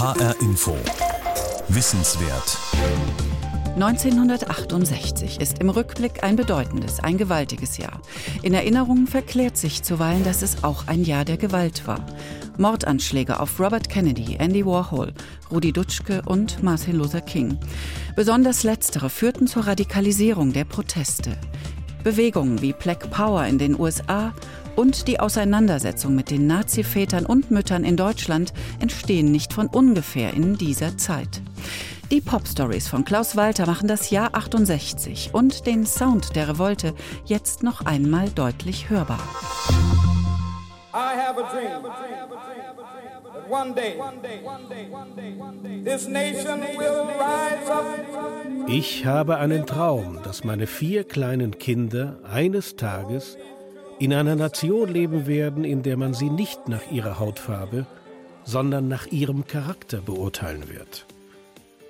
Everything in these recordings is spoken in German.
HR Info. Wissenswert. 1968 ist im Rückblick ein bedeutendes, ein gewaltiges Jahr. In Erinnerungen verklärt sich zuweilen, dass es auch ein Jahr der Gewalt war. Mordanschläge auf Robert Kennedy, Andy Warhol, Rudi Dutschke und Martin Luther King. Besonders letztere führten zur Radikalisierung der Proteste. Bewegungen wie Black Power in den USA und die Auseinandersetzung mit den Nazi-Vätern und Müttern in Deutschland entstehen nicht von ungefähr in dieser Zeit. Die Pop-Stories von Klaus Walter machen das Jahr 68 und den Sound der Revolte jetzt noch einmal deutlich hörbar. I have a dream. Ich habe einen Traum, dass meine vier kleinen Kinder eines Tages in einer Nation leben werden, in der man sie nicht nach ihrer Hautfarbe, sondern nach ihrem Charakter beurteilen wird.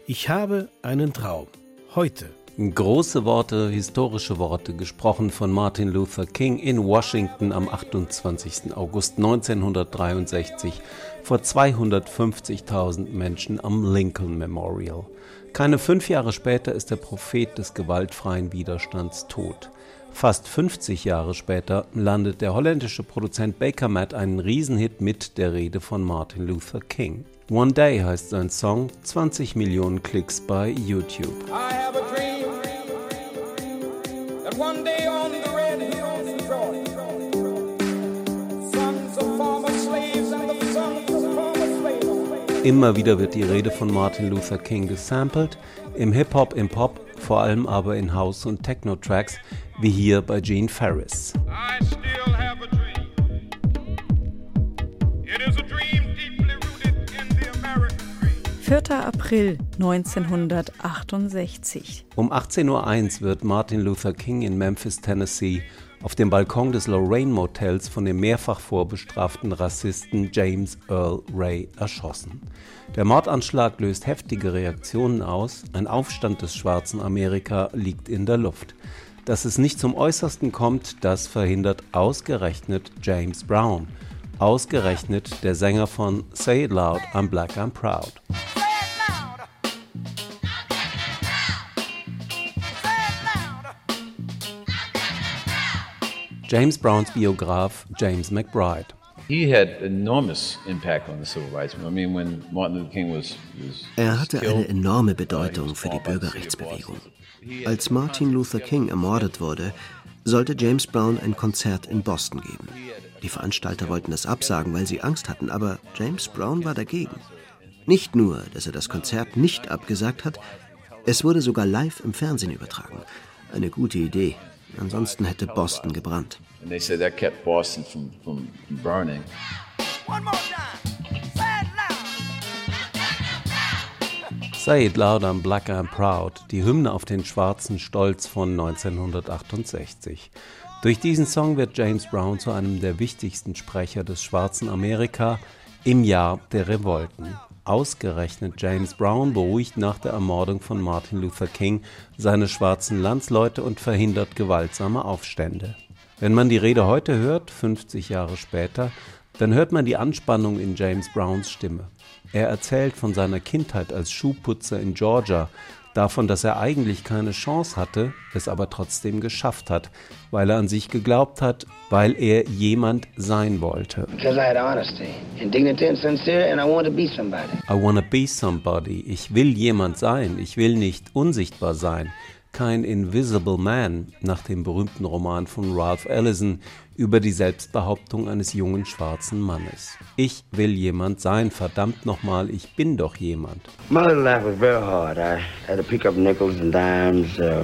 Ich habe einen Traum. Heute. Große Worte, historische Worte, gesprochen von Martin Luther King in Washington am 28. August 1963 vor 250.000 Menschen am Lincoln Memorial. Keine fünf Jahre später ist der Prophet des gewaltfreien Widerstands tot. Fast 50 Jahre später landet der holländische Produzent Baker Matt einen Riesenhit mit der Rede von Martin Luther King. One Day heißt sein Song, 20 Millionen Klicks bei YouTube. Immer wieder wird die Rede von Martin Luther King gesampelt, im Hip-Hop, im Pop, vor allem aber in House- und Techno-Tracks, wie hier bei Gene Ferris. 4. April 1968. Um 18.01 Uhr wird Martin Luther King in Memphis, Tennessee auf dem Balkon des Lorraine Motels von dem mehrfach vorbestraften Rassisten James Earl Ray erschossen. Der Mordanschlag löst heftige Reaktionen aus, ein Aufstand des schwarzen Amerika liegt in der Luft. Dass es nicht zum Äußersten kommt, das verhindert ausgerechnet James Brown, ausgerechnet der Sänger von Say It Loud, I'm Black, I'm Proud. James Browns Biograf James McBride. Er hatte eine enorme Bedeutung für die Bürgerrechtsbewegung. Als Martin Luther King ermordet wurde, sollte James Brown ein Konzert in Boston geben. Die Veranstalter wollten es absagen, weil sie Angst hatten, aber James Brown war dagegen. Nicht nur, dass er das Konzert nicht abgesagt hat, es wurde sogar live im Fernsehen übertragen. Eine gute Idee, Ansonsten hätte Boston gebrannt. Say It Loud, I'm Black I'm Proud, die Hymne auf den schwarzen Stolz von 1968. Durch diesen Song wird James Brown zu einem der wichtigsten Sprecher des schwarzen Amerika im Jahr der Revolten. Ausgerechnet James Brown beruhigt nach der Ermordung von Martin Luther King seine schwarzen Landsleute und verhindert gewaltsame Aufstände. Wenn man die Rede heute hört, 50 Jahre später, dann hört man die Anspannung in James Browns Stimme. Er erzählt von seiner Kindheit als Schuhputzer in Georgia, davon, dass er eigentlich keine Chance hatte, es aber trotzdem geschafft hat, weil er an sich geglaubt hat, weil er jemand sein wollte. I wanna be somebody. Ich will jemand sein. Ich will nicht unsichtbar sein kein Invisible Man nach dem berühmten Roman von Ralph Ellison über die Selbstbehauptung eines jungen schwarzen Mannes. Ich will jemand sein, verdammt nochmal, ich bin doch jemand. Uh,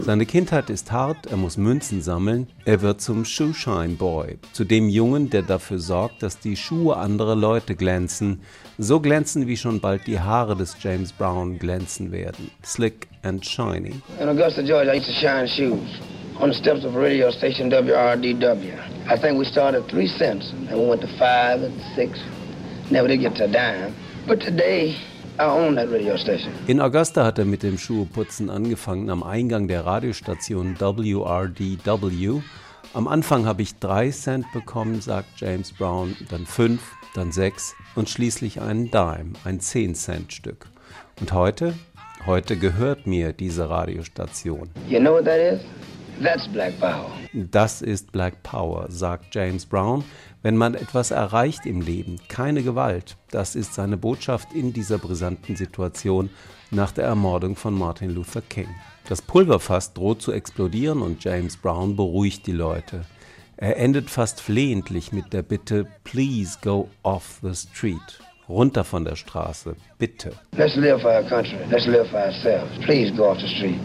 Seine Kindheit ist hart, er muss Münzen sammeln, er wird zum Shoeshine Boy, zu dem Jungen, der dafür sorgt, dass die Schuhe anderer Leute glänzen, so glänzen wie schon bald die Haare des James Brown glänzen werden. Slick and shiny. In Augusta, Georgia, I used to shine shoes on the steps of radio station WRDW. I think we started at three cents and we went to five and six. Never did get to a dime. But today, in Augusta hat er mit dem Schuheputzen angefangen am Eingang der Radiostation WRDW. Am Anfang habe ich drei Cent bekommen, sagt James Brown, dann fünf, dann sechs, und schließlich einen Dime, ein 10-Cent-Stück. Und heute? Heute gehört mir diese Radiostation. You know what that is? That's Black Power. Das ist Black Power, sagt James Brown. Wenn man etwas erreicht im Leben, keine Gewalt, das ist seine Botschaft in dieser brisanten Situation nach der Ermordung von Martin Luther King. Das Pulverfass droht zu explodieren und James Brown beruhigt die Leute. Er endet fast flehentlich mit der Bitte, Please go off the street. Runter von der Straße, bitte.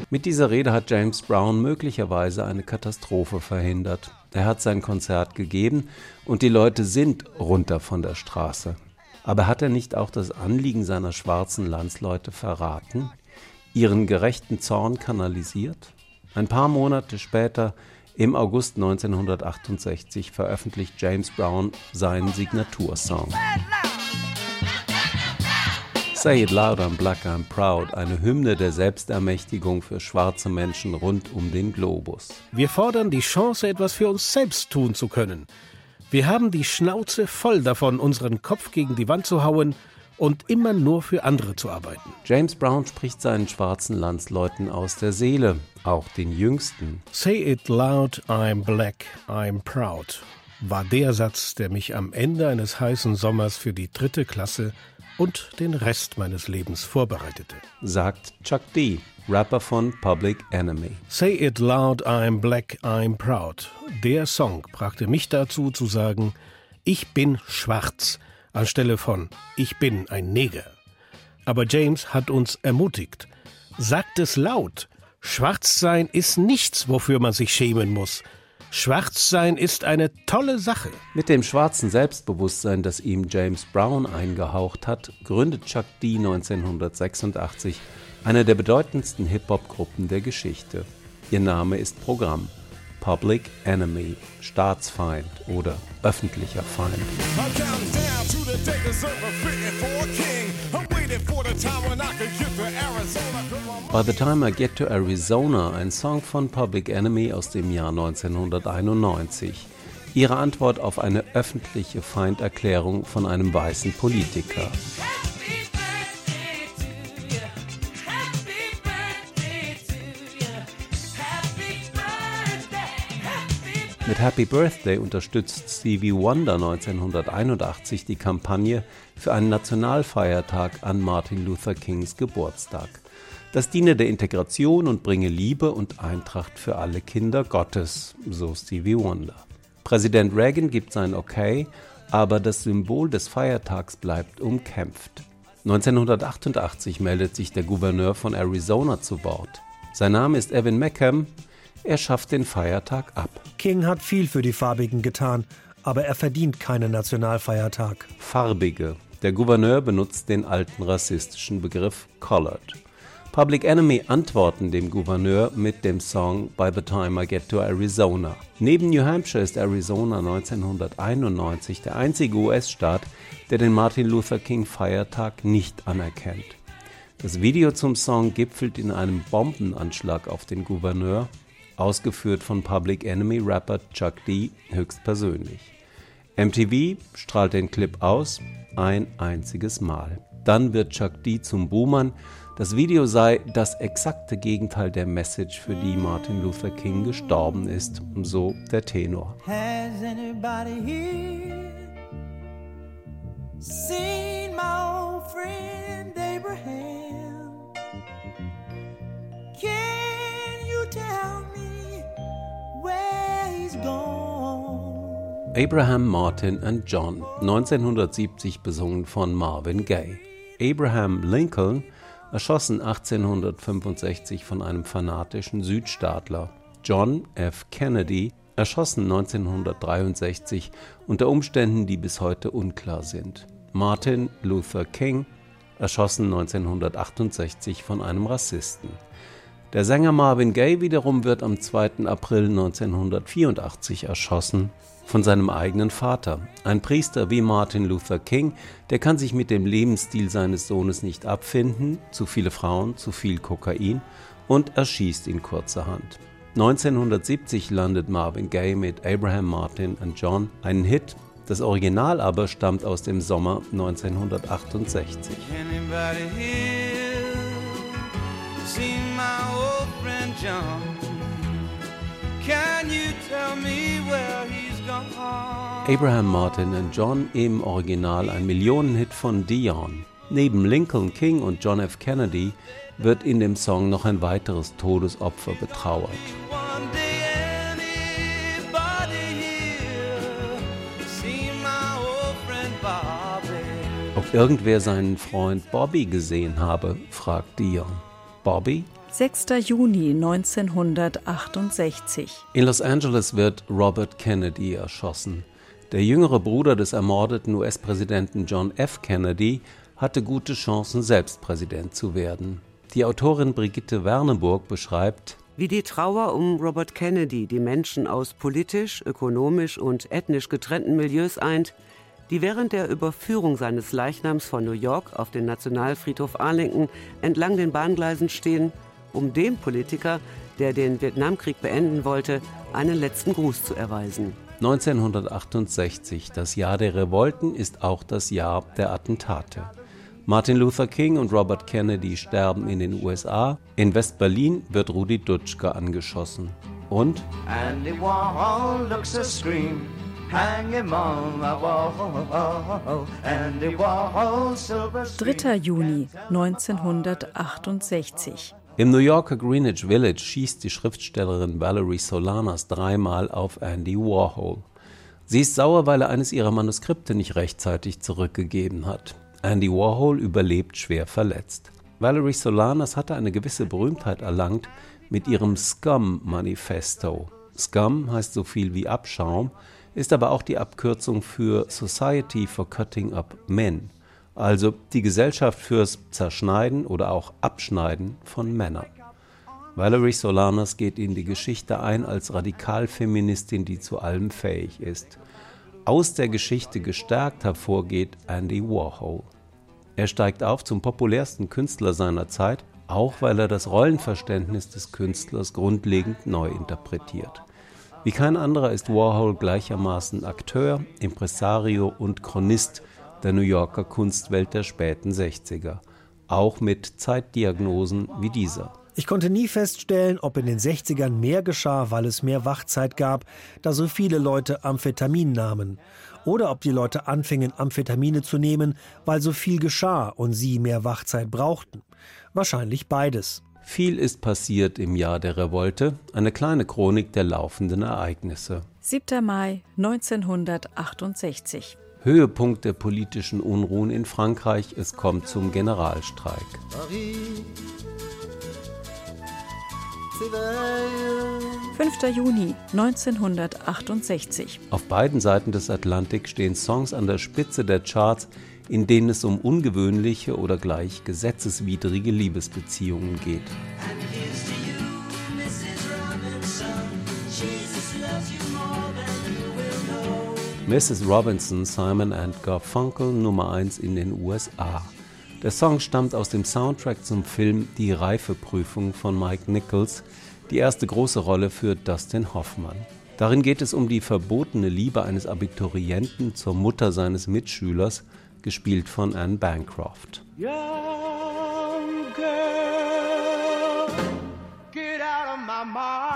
Mit dieser Rede hat James Brown möglicherweise eine Katastrophe verhindert. Er hat sein Konzert gegeben und die Leute sind runter von der Straße. Aber hat er nicht auch das Anliegen seiner schwarzen Landsleute verraten, ihren gerechten Zorn kanalisiert? Ein paar Monate später, im August 1968, veröffentlicht James Brown seinen Signatursong. Say It Loud, I'm Black, I'm Proud, eine Hymne der Selbstermächtigung für schwarze Menschen rund um den Globus. Wir fordern die Chance, etwas für uns selbst tun zu können. Wir haben die Schnauze voll davon, unseren Kopf gegen die Wand zu hauen und immer nur für andere zu arbeiten. James Brown spricht seinen schwarzen Landsleuten aus der Seele, auch den Jüngsten. Say it loud, I'm black, I'm proud war der Satz, der mich am Ende eines heißen Sommers für die dritte Klasse und den Rest meines Lebens vorbereitete. Sagt Chuck D., Rapper von Public Enemy. Say it loud, I'm black, I'm proud. Der Song brachte mich dazu zu sagen, ich bin schwarz, anstelle von ich bin ein Neger. Aber James hat uns ermutigt. Sagt es laut. Schwarz sein ist nichts, wofür man sich schämen muss. Schwarzsein ist eine tolle Sache. Mit dem schwarzen Selbstbewusstsein, das ihm James Brown eingehaucht hat, gründet Chuck D 1986 eine der bedeutendsten Hip-Hop-Gruppen der Geschichte. Ihr Name ist Programm. Public Enemy, Staatsfeind oder öffentlicher Feind. By the Time I Get to Arizona, ein Song von Public Enemy aus dem Jahr 1991. Ihre Antwort auf eine öffentliche Feinderklärung von einem weißen Politiker. Mit Happy Birthday unterstützt Stevie Wonder 1981 die Kampagne für einen Nationalfeiertag an Martin Luther Kings Geburtstag. Das diene der Integration und bringe Liebe und Eintracht für alle Kinder Gottes, so Stevie Wonder. Präsident Reagan gibt sein Okay, aber das Symbol des Feiertags bleibt umkämpft. 1988 meldet sich der Gouverneur von Arizona zu Wort. Sein Name ist Evan Meckham, er schafft den Feiertag ab. King hat viel für die Farbigen getan, aber er verdient keinen Nationalfeiertag. Farbige. Der Gouverneur benutzt den alten rassistischen Begriff Colored. Public Enemy antworten dem Gouverneur mit dem Song By the Time I Get to Arizona. Neben New Hampshire ist Arizona 1991 der einzige US-Staat, der den Martin Luther King Feiertag nicht anerkennt. Das Video zum Song gipfelt in einem Bombenanschlag auf den Gouverneur ausgeführt von Public Enemy Rapper Chuck D höchstpersönlich. MTV strahlt den Clip aus, ein einziges Mal. Dann wird Chuck D zum Boomern. Das Video sei das exakte Gegenteil der Message, für die Martin Luther King gestorben ist, so der Tenor. Has anybody here seen my old friend Abraham? Abraham Martin and John, 1970 besungen von Marvin Gaye. Abraham Lincoln, erschossen 1865 von einem fanatischen Südstaatler. John F. Kennedy, erschossen 1963 unter Umständen, die bis heute unklar sind. Martin Luther King, erschossen 1968 von einem Rassisten. Der Sänger Marvin Gaye wiederum wird am 2. April 1984 erschossen von seinem eigenen Vater. Ein Priester wie Martin Luther King, der kann sich mit dem Lebensstil seines Sohnes nicht abfinden, zu viele Frauen, zu viel Kokain und erschießt ihn kurzerhand. 1970 landet Marvin Gaye mit Abraham Martin and John einen Hit, Das Original aber stammt aus dem Sommer 1968. Abraham Martin and John im Original ein Millionenhit von Dion. Neben Lincoln King und John F. Kennedy wird in dem Song noch ein weiteres Todesopfer betrauert. Ob irgendwer seinen Freund Bobby gesehen habe, fragt Dion. Bobby? 6. Juni 1968. In Los Angeles wird Robert Kennedy erschossen. Der jüngere Bruder des ermordeten US-Präsidenten John F. Kennedy hatte gute Chancen, selbst Präsident zu werden. Die Autorin Brigitte Werneburg beschreibt, wie die Trauer um Robert Kennedy die Menschen aus politisch, ökonomisch und ethnisch getrennten Milieus eint, die während der Überführung seines Leichnams von New York auf den Nationalfriedhof Arlington entlang den Bahngleisen stehen, um dem Politiker, der den Vietnamkrieg beenden wollte, einen letzten Gruß zu erweisen. 1968, das Jahr der Revolten, ist auch das Jahr der Attentate. Martin Luther King und Robert Kennedy sterben in den USA. In West-Berlin wird Rudi Dutschke angeschossen. Und 3. Juni 1968. Im New Yorker Greenwich Village schießt die Schriftstellerin Valerie Solanas dreimal auf Andy Warhol. Sie ist sauer, weil er eines ihrer Manuskripte nicht rechtzeitig zurückgegeben hat. Andy Warhol überlebt schwer verletzt. Valerie Solanas hatte eine gewisse Berühmtheit erlangt mit ihrem Scum-Manifesto. Scum heißt so viel wie Abschaum, ist aber auch die Abkürzung für Society for Cutting Up Men, also die Gesellschaft fürs Zerschneiden oder auch Abschneiden von Männern. Valerie Solanas geht in die Geschichte ein als Radikalfeministin, die zu allem fähig ist. Aus der Geschichte gestärkt hervorgeht Andy Warhol. Er steigt auf zum populärsten Künstler seiner Zeit, auch weil er das Rollenverständnis des Künstlers grundlegend neu interpretiert. Wie kein anderer ist Warhol gleichermaßen Akteur, Impresario und Chronist der New Yorker Kunstwelt der späten 60er, auch mit Zeitdiagnosen wie dieser. Ich konnte nie feststellen, ob in den 60ern mehr geschah, weil es mehr Wachzeit gab, da so viele Leute Amphetamin nahmen, oder ob die Leute anfingen, Amphetamine zu nehmen, weil so viel geschah und sie mehr Wachzeit brauchten. Wahrscheinlich beides. Viel ist passiert im Jahr der Revolte, eine kleine Chronik der laufenden Ereignisse. 7. Mai 1968. Höhepunkt der politischen Unruhen in Frankreich, es kommt zum Generalstreik. Paris. 5. Juni 1968. Auf beiden Seiten des Atlantik stehen Songs an der Spitze der Charts, in denen es um ungewöhnliche oder gleich gesetzeswidrige Liebesbeziehungen geht. Mrs. Robinson, Simon and Garfunkel Nummer 1 in den USA. Der Song stammt aus dem Soundtrack zum Film Die Reifeprüfung von Mike Nichols, die erste große Rolle für Dustin Hoffmann. Darin geht es um die verbotene Liebe eines Abiturienten zur Mutter seines Mitschülers, gespielt von Anne Bancroft. Young girl, get out of my mind.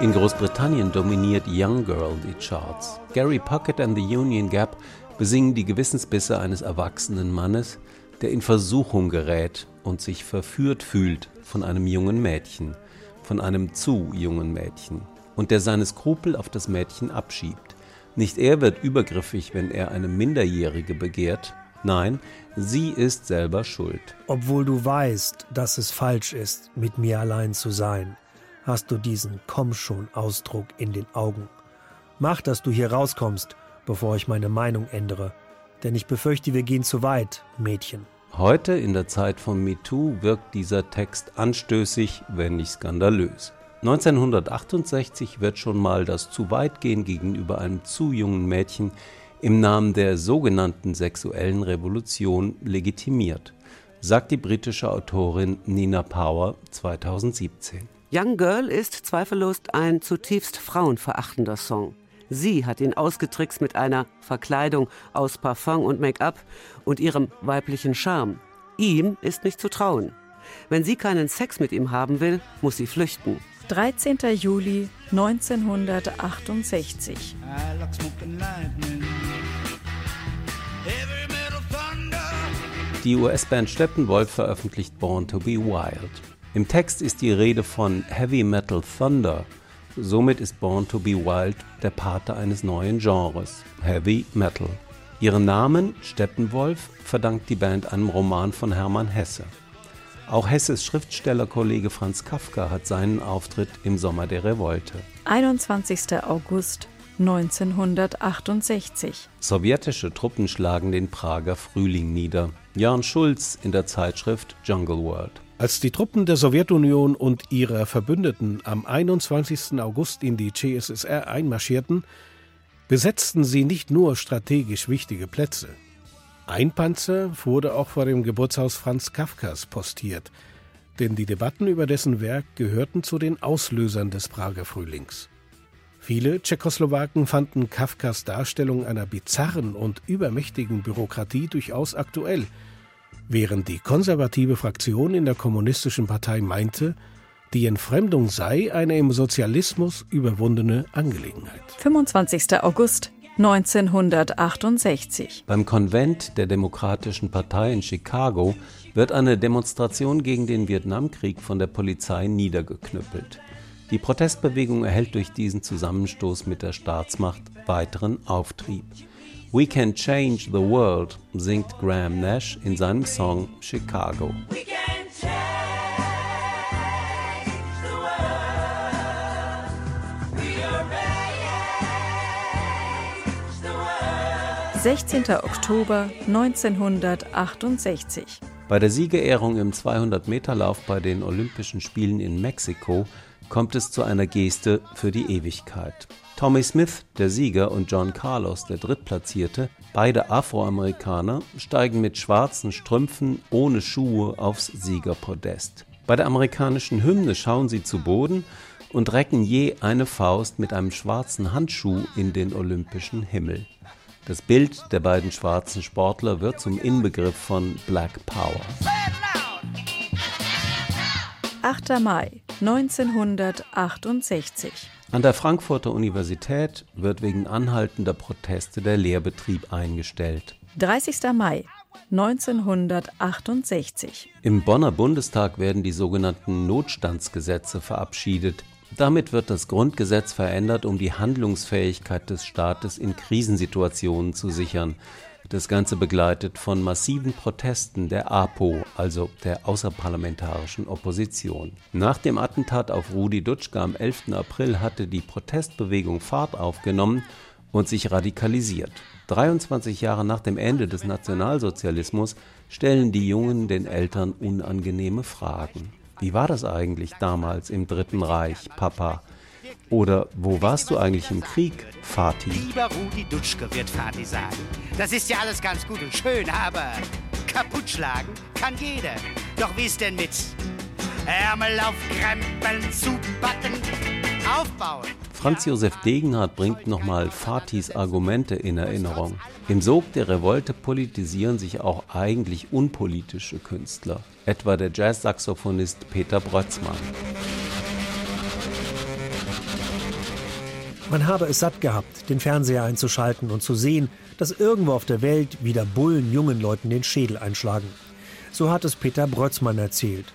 In Großbritannien dominiert Young Girl die Charts. Gary Puckett and the Union Gap besingen die Gewissensbisse eines erwachsenen Mannes, der in Versuchung gerät und sich verführt fühlt von einem jungen Mädchen, von einem zu jungen Mädchen, und der seine Skrupel auf das Mädchen abschiebt. Nicht er wird übergriffig, wenn er eine Minderjährige begehrt, nein, sie ist selber schuld. Obwohl du weißt, dass es falsch ist, mit mir allein zu sein hast du diesen Komm schon Ausdruck in den Augen. Mach, dass du hier rauskommst, bevor ich meine Meinung ändere. Denn ich befürchte, wir gehen zu weit, Mädchen. Heute, in der Zeit von MeToo, wirkt dieser Text anstößig, wenn nicht skandalös. 1968 wird schon mal das Zu-Weit-Gehen gegenüber einem zu jungen Mädchen im Namen der sogenannten sexuellen Revolution legitimiert. sagt die britische Autorin Nina Power 2017. Young Girl ist zweifellos ein zutiefst frauenverachtender Song. Sie hat ihn ausgetrickst mit einer Verkleidung aus Parfum und Make-up und ihrem weiblichen Charme. Ihm ist nicht zu trauen. Wenn sie keinen Sex mit ihm haben will, muss sie flüchten. 13. Juli 1968. Die US-Band Steppenwolf veröffentlicht Born to be Wild. Im Text ist die Rede von Heavy Metal Thunder. Somit ist Born to be Wild der Pate eines neuen Genres, Heavy Metal. Ihren Namen, Steppenwolf, verdankt die Band einem Roman von Hermann Hesse. Auch Hesses Schriftstellerkollege Franz Kafka hat seinen Auftritt im Sommer der Revolte. 21. August 1968. Sowjetische Truppen schlagen den Prager Frühling nieder. Jan Schulz in der Zeitschrift Jungle World. Als die Truppen der Sowjetunion und ihrer Verbündeten am 21. August in die CSSR einmarschierten, besetzten sie nicht nur strategisch wichtige Plätze. Ein Panzer wurde auch vor dem Geburtshaus Franz Kafkas postiert, denn die Debatten über dessen Werk gehörten zu den Auslösern des Prager Frühlings. Viele Tschechoslowaken fanden Kafkas Darstellung einer bizarren und übermächtigen Bürokratie durchaus aktuell, während die konservative Fraktion in der kommunistischen Partei meinte, die Entfremdung sei eine im Sozialismus überwundene Angelegenheit. 25. August 1968. Beim Konvent der Demokratischen Partei in Chicago wird eine Demonstration gegen den Vietnamkrieg von der Polizei niedergeknüppelt. Die Protestbewegung erhält durch diesen Zusammenstoß mit der Staatsmacht weiteren Auftrieb. We Can Change the World singt Graham Nash in seinem Song Chicago. 16. Oktober 1968. Bei der Siegerehrung im 200-Meter-Lauf bei den Olympischen Spielen in Mexiko kommt es zu einer Geste für die Ewigkeit. Tommy Smith, der Sieger, und John Carlos, der Drittplatzierte, beide Afroamerikaner, steigen mit schwarzen Strümpfen ohne Schuhe aufs Siegerpodest. Bei der amerikanischen Hymne schauen sie zu Boden und recken je eine Faust mit einem schwarzen Handschuh in den olympischen Himmel. Das Bild der beiden schwarzen Sportler wird zum Inbegriff von Black Power. 8. Mai 1968. An der Frankfurter Universität wird wegen anhaltender Proteste der Lehrbetrieb eingestellt. 30. Mai 1968. Im Bonner Bundestag werden die sogenannten Notstandsgesetze verabschiedet. Damit wird das Grundgesetz verändert, um die Handlungsfähigkeit des Staates in Krisensituationen zu sichern. Das Ganze begleitet von massiven Protesten der APO, also der außerparlamentarischen Opposition. Nach dem Attentat auf Rudi Dutschke am 11. April hatte die Protestbewegung Fahrt aufgenommen und sich radikalisiert. 23 Jahre nach dem Ende des Nationalsozialismus stellen die Jungen den Eltern unangenehme Fragen. Wie war das eigentlich damals im Dritten Reich, Papa? Oder wo warst du eigentlich im Krieg, Vati? Lieber Rudi Dutschke wird Vati sagen. Das ist ja alles ganz gut und schön, aber kaputt schlagen kann jeder. Doch wie ist denn mit Ärmel aufkrempeln, zupacken, aufbauen? Franz Josef Degenhardt bringt nochmal Fatis Argumente in Erinnerung. Im Sog der Revolte politisieren sich auch eigentlich unpolitische Künstler, etwa der Jazzsaxophonist Peter Brötzmann. Man habe es satt gehabt, den Fernseher einzuschalten und zu sehen, dass irgendwo auf der Welt wieder Bullen jungen Leuten den Schädel einschlagen. So hat es Peter Brötzmann erzählt.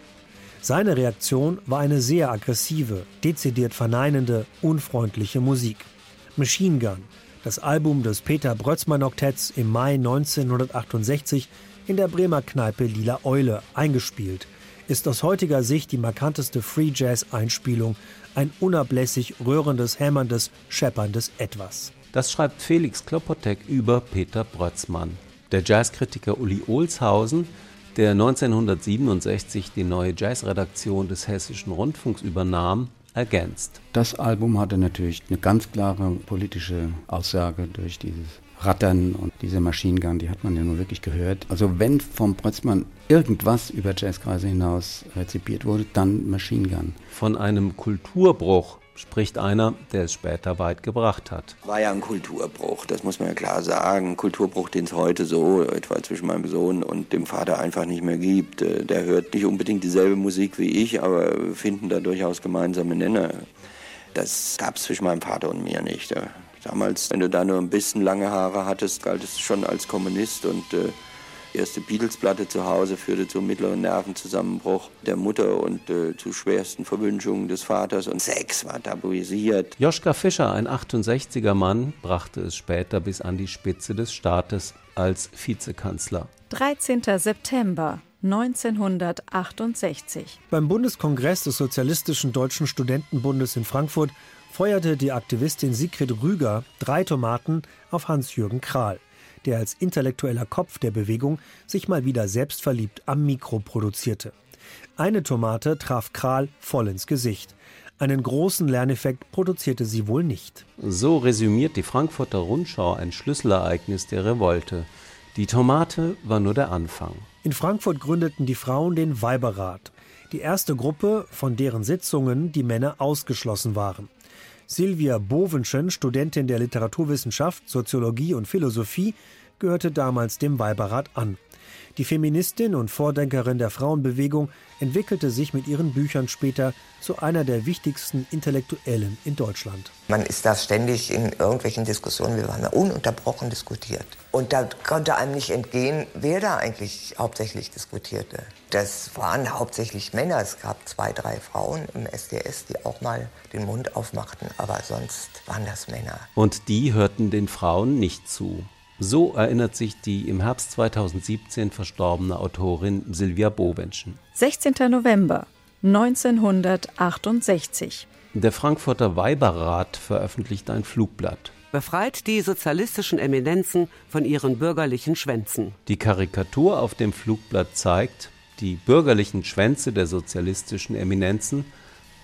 Seine Reaktion war eine sehr aggressive, dezidiert verneinende, unfreundliche Musik. Machine Gun, das Album des Peter Brötzmann Oktetts im Mai 1968 in der Bremer Kneipe Lila Eule eingespielt, ist aus heutiger Sicht die markanteste Free Jazz Einspielung, ein unablässig rührendes, hämmerndes, schepperndes Etwas. Das schreibt Felix Klopotek über Peter Brötzmann. Der Jazzkritiker Uli Olshausen der 1967 die neue Jazzredaktion des Hessischen Rundfunks übernahm, ergänzt. Das Album hatte natürlich eine ganz klare politische Aussage durch dieses Rattern und diese Machine Gun, die hat man ja nur wirklich gehört. Also wenn vom Brötzmann irgendwas über Jazzkreise hinaus rezipiert wurde, dann Machine Gun. Von einem Kulturbruch spricht einer, der es später weit gebracht hat. War ja ein Kulturbruch, das muss man ja klar sagen. Kulturbruch, den es heute so, etwa zwischen meinem Sohn und dem Vater einfach nicht mehr gibt. Äh, der hört nicht unbedingt dieselbe Musik wie ich, aber finden da durchaus gemeinsame Nenner. Das gab es zwischen meinem Vater und mir nicht. Damals, wenn du da nur ein bisschen lange Haare hattest, galt es schon als Kommunist und äh, erste Beatles-Platte zu Hause führte zum mittleren Nervenzusammenbruch der Mutter und äh, zu schwersten Verwünschungen des Vaters und Sex war tabuisiert. Joschka Fischer, ein 68er Mann, brachte es später bis an die Spitze des Staates als Vizekanzler. 13. September 1968. Beim Bundeskongress des Sozialistischen Deutschen Studentenbundes in Frankfurt feuerte die Aktivistin Sigrid Rüger drei Tomaten auf Hans-Jürgen Krahl der als intellektueller Kopf der Bewegung sich mal wieder selbstverliebt am Mikro produzierte. Eine Tomate traf Kral voll ins Gesicht. Einen großen Lerneffekt produzierte sie wohl nicht. So resümiert die Frankfurter Rundschau ein Schlüsselereignis der Revolte. Die Tomate war nur der Anfang. In Frankfurt gründeten die Frauen den Weiberrat, die erste Gruppe, von deren Sitzungen die Männer ausgeschlossen waren. Silvia Bovenschen, Studentin der Literaturwissenschaft, Soziologie und Philosophie, gehörte damals dem Weiberrat an. Die Feministin und Vordenkerin der Frauenbewegung entwickelte sich mit ihren Büchern später zu einer der wichtigsten Intellektuellen in Deutschland. Man ist da ständig in irgendwelchen Diskussionen, wir waren ununterbrochen diskutiert. Und da konnte einem nicht entgehen, wer da eigentlich hauptsächlich diskutierte. Das waren hauptsächlich Männer. Es gab zwei, drei Frauen im SDS, die auch mal den Mund aufmachten, aber sonst waren das Männer. Und die hörten den Frauen nicht zu. So erinnert sich die im Herbst 2017 verstorbene Autorin Silvia Bowenschen. 16. November 1968. Der Frankfurter Weiberrat veröffentlicht ein Flugblatt. Befreit die sozialistischen Eminenzen von ihren bürgerlichen Schwänzen. Die Karikatur auf dem Flugblatt zeigt die bürgerlichen Schwänze der sozialistischen Eminenzen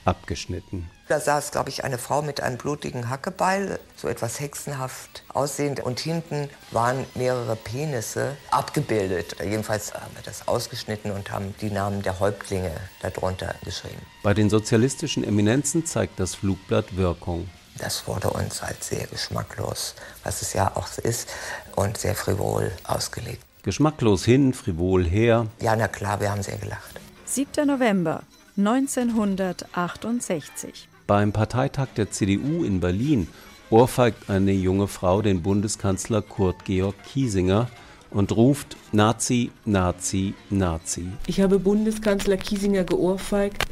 abgeschnitten. Da saß, glaube ich, eine Frau mit einem blutigen Hackebeil, so etwas hexenhaft aussehend. Und hinten waren mehrere Penisse abgebildet. Jedenfalls haben wir das ausgeschnitten und haben die Namen der Häuptlinge darunter geschrieben. Bei den sozialistischen Eminenzen zeigt das Flugblatt Wirkung. Das wurde uns als sehr geschmacklos, was es ja auch ist, und sehr frivol ausgelegt. Geschmacklos hin, frivol her. Ja, na klar, wir haben sehr gelacht. 7. November 1968. Beim Parteitag der CDU in Berlin ohrfeigt eine junge Frau den Bundeskanzler Kurt Georg Kiesinger und ruft Nazi, Nazi, Nazi. Ich habe Bundeskanzler Kiesinger geohrfeigt,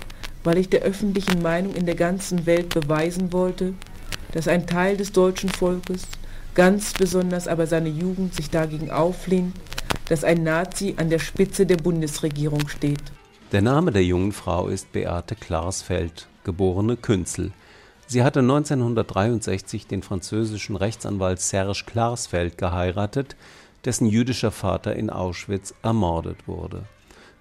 weil ich der öffentlichen Meinung in der ganzen Welt beweisen wollte, dass ein Teil des deutschen Volkes, ganz besonders aber seine Jugend, sich dagegen auflehnt, dass ein Nazi an der Spitze der Bundesregierung steht. Der Name der jungen Frau ist Beate Klarsfeld geborene Künzel. Sie hatte 1963 den französischen Rechtsanwalt Serge Klarsfeld geheiratet, dessen jüdischer Vater in Auschwitz ermordet wurde.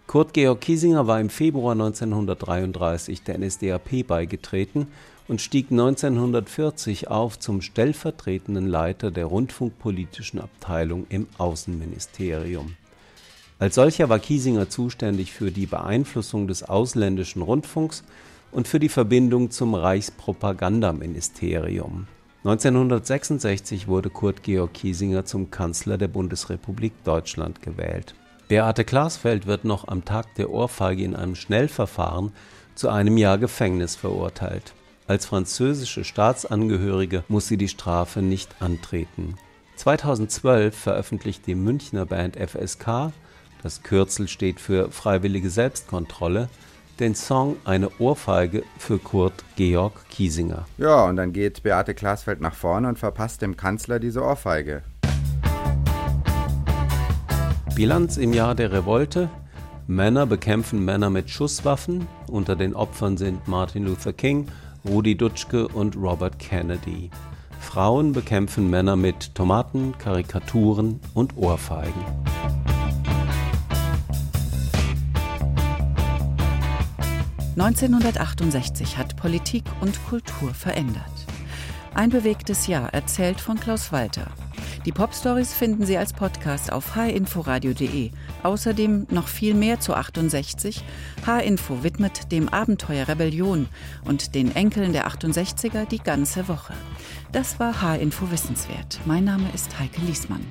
Kurt Georg Kiesinger war im Februar 1933 der NSDAP beigetreten und stieg 1940 auf zum stellvertretenden Leiter der rundfunkpolitischen Abteilung im Außenministerium. Als solcher war Kiesinger zuständig für die Beeinflussung des ausländischen Rundfunks und für die Verbindung zum Reichspropagandaministerium. 1966 wurde Kurt Georg Kiesinger zum Kanzler der Bundesrepublik Deutschland gewählt. Beate Glasfeld wird noch am Tag der Ohrfeige in einem Schnellverfahren zu einem Jahr Gefängnis verurteilt. Als französische Staatsangehörige muss sie die Strafe nicht antreten. 2012 veröffentlicht die Münchner Band FSK, das Kürzel steht für Freiwillige Selbstkontrolle, den Song Eine Ohrfeige für Kurt Georg Kiesinger. Ja, und dann geht Beate Glasfeld nach vorne und verpasst dem Kanzler diese Ohrfeige. Bilanz im Jahr der Revolte. Männer bekämpfen Männer mit Schusswaffen. Unter den Opfern sind Martin Luther King, Rudi Dutschke und Robert Kennedy. Frauen bekämpfen Männer mit Tomaten, Karikaturen und Ohrfeigen. 1968 hat Politik und Kultur verändert. Ein bewegtes Jahr erzählt von Klaus Walter. Die Pop-Stories finden Sie als Podcast auf hinforadio.de. Außerdem noch viel mehr zu 68. H-Info widmet dem Abenteuer Rebellion und den Enkeln der 68er die ganze Woche. Das war H-Info Wissenswert. Mein Name ist Heike Liesmann.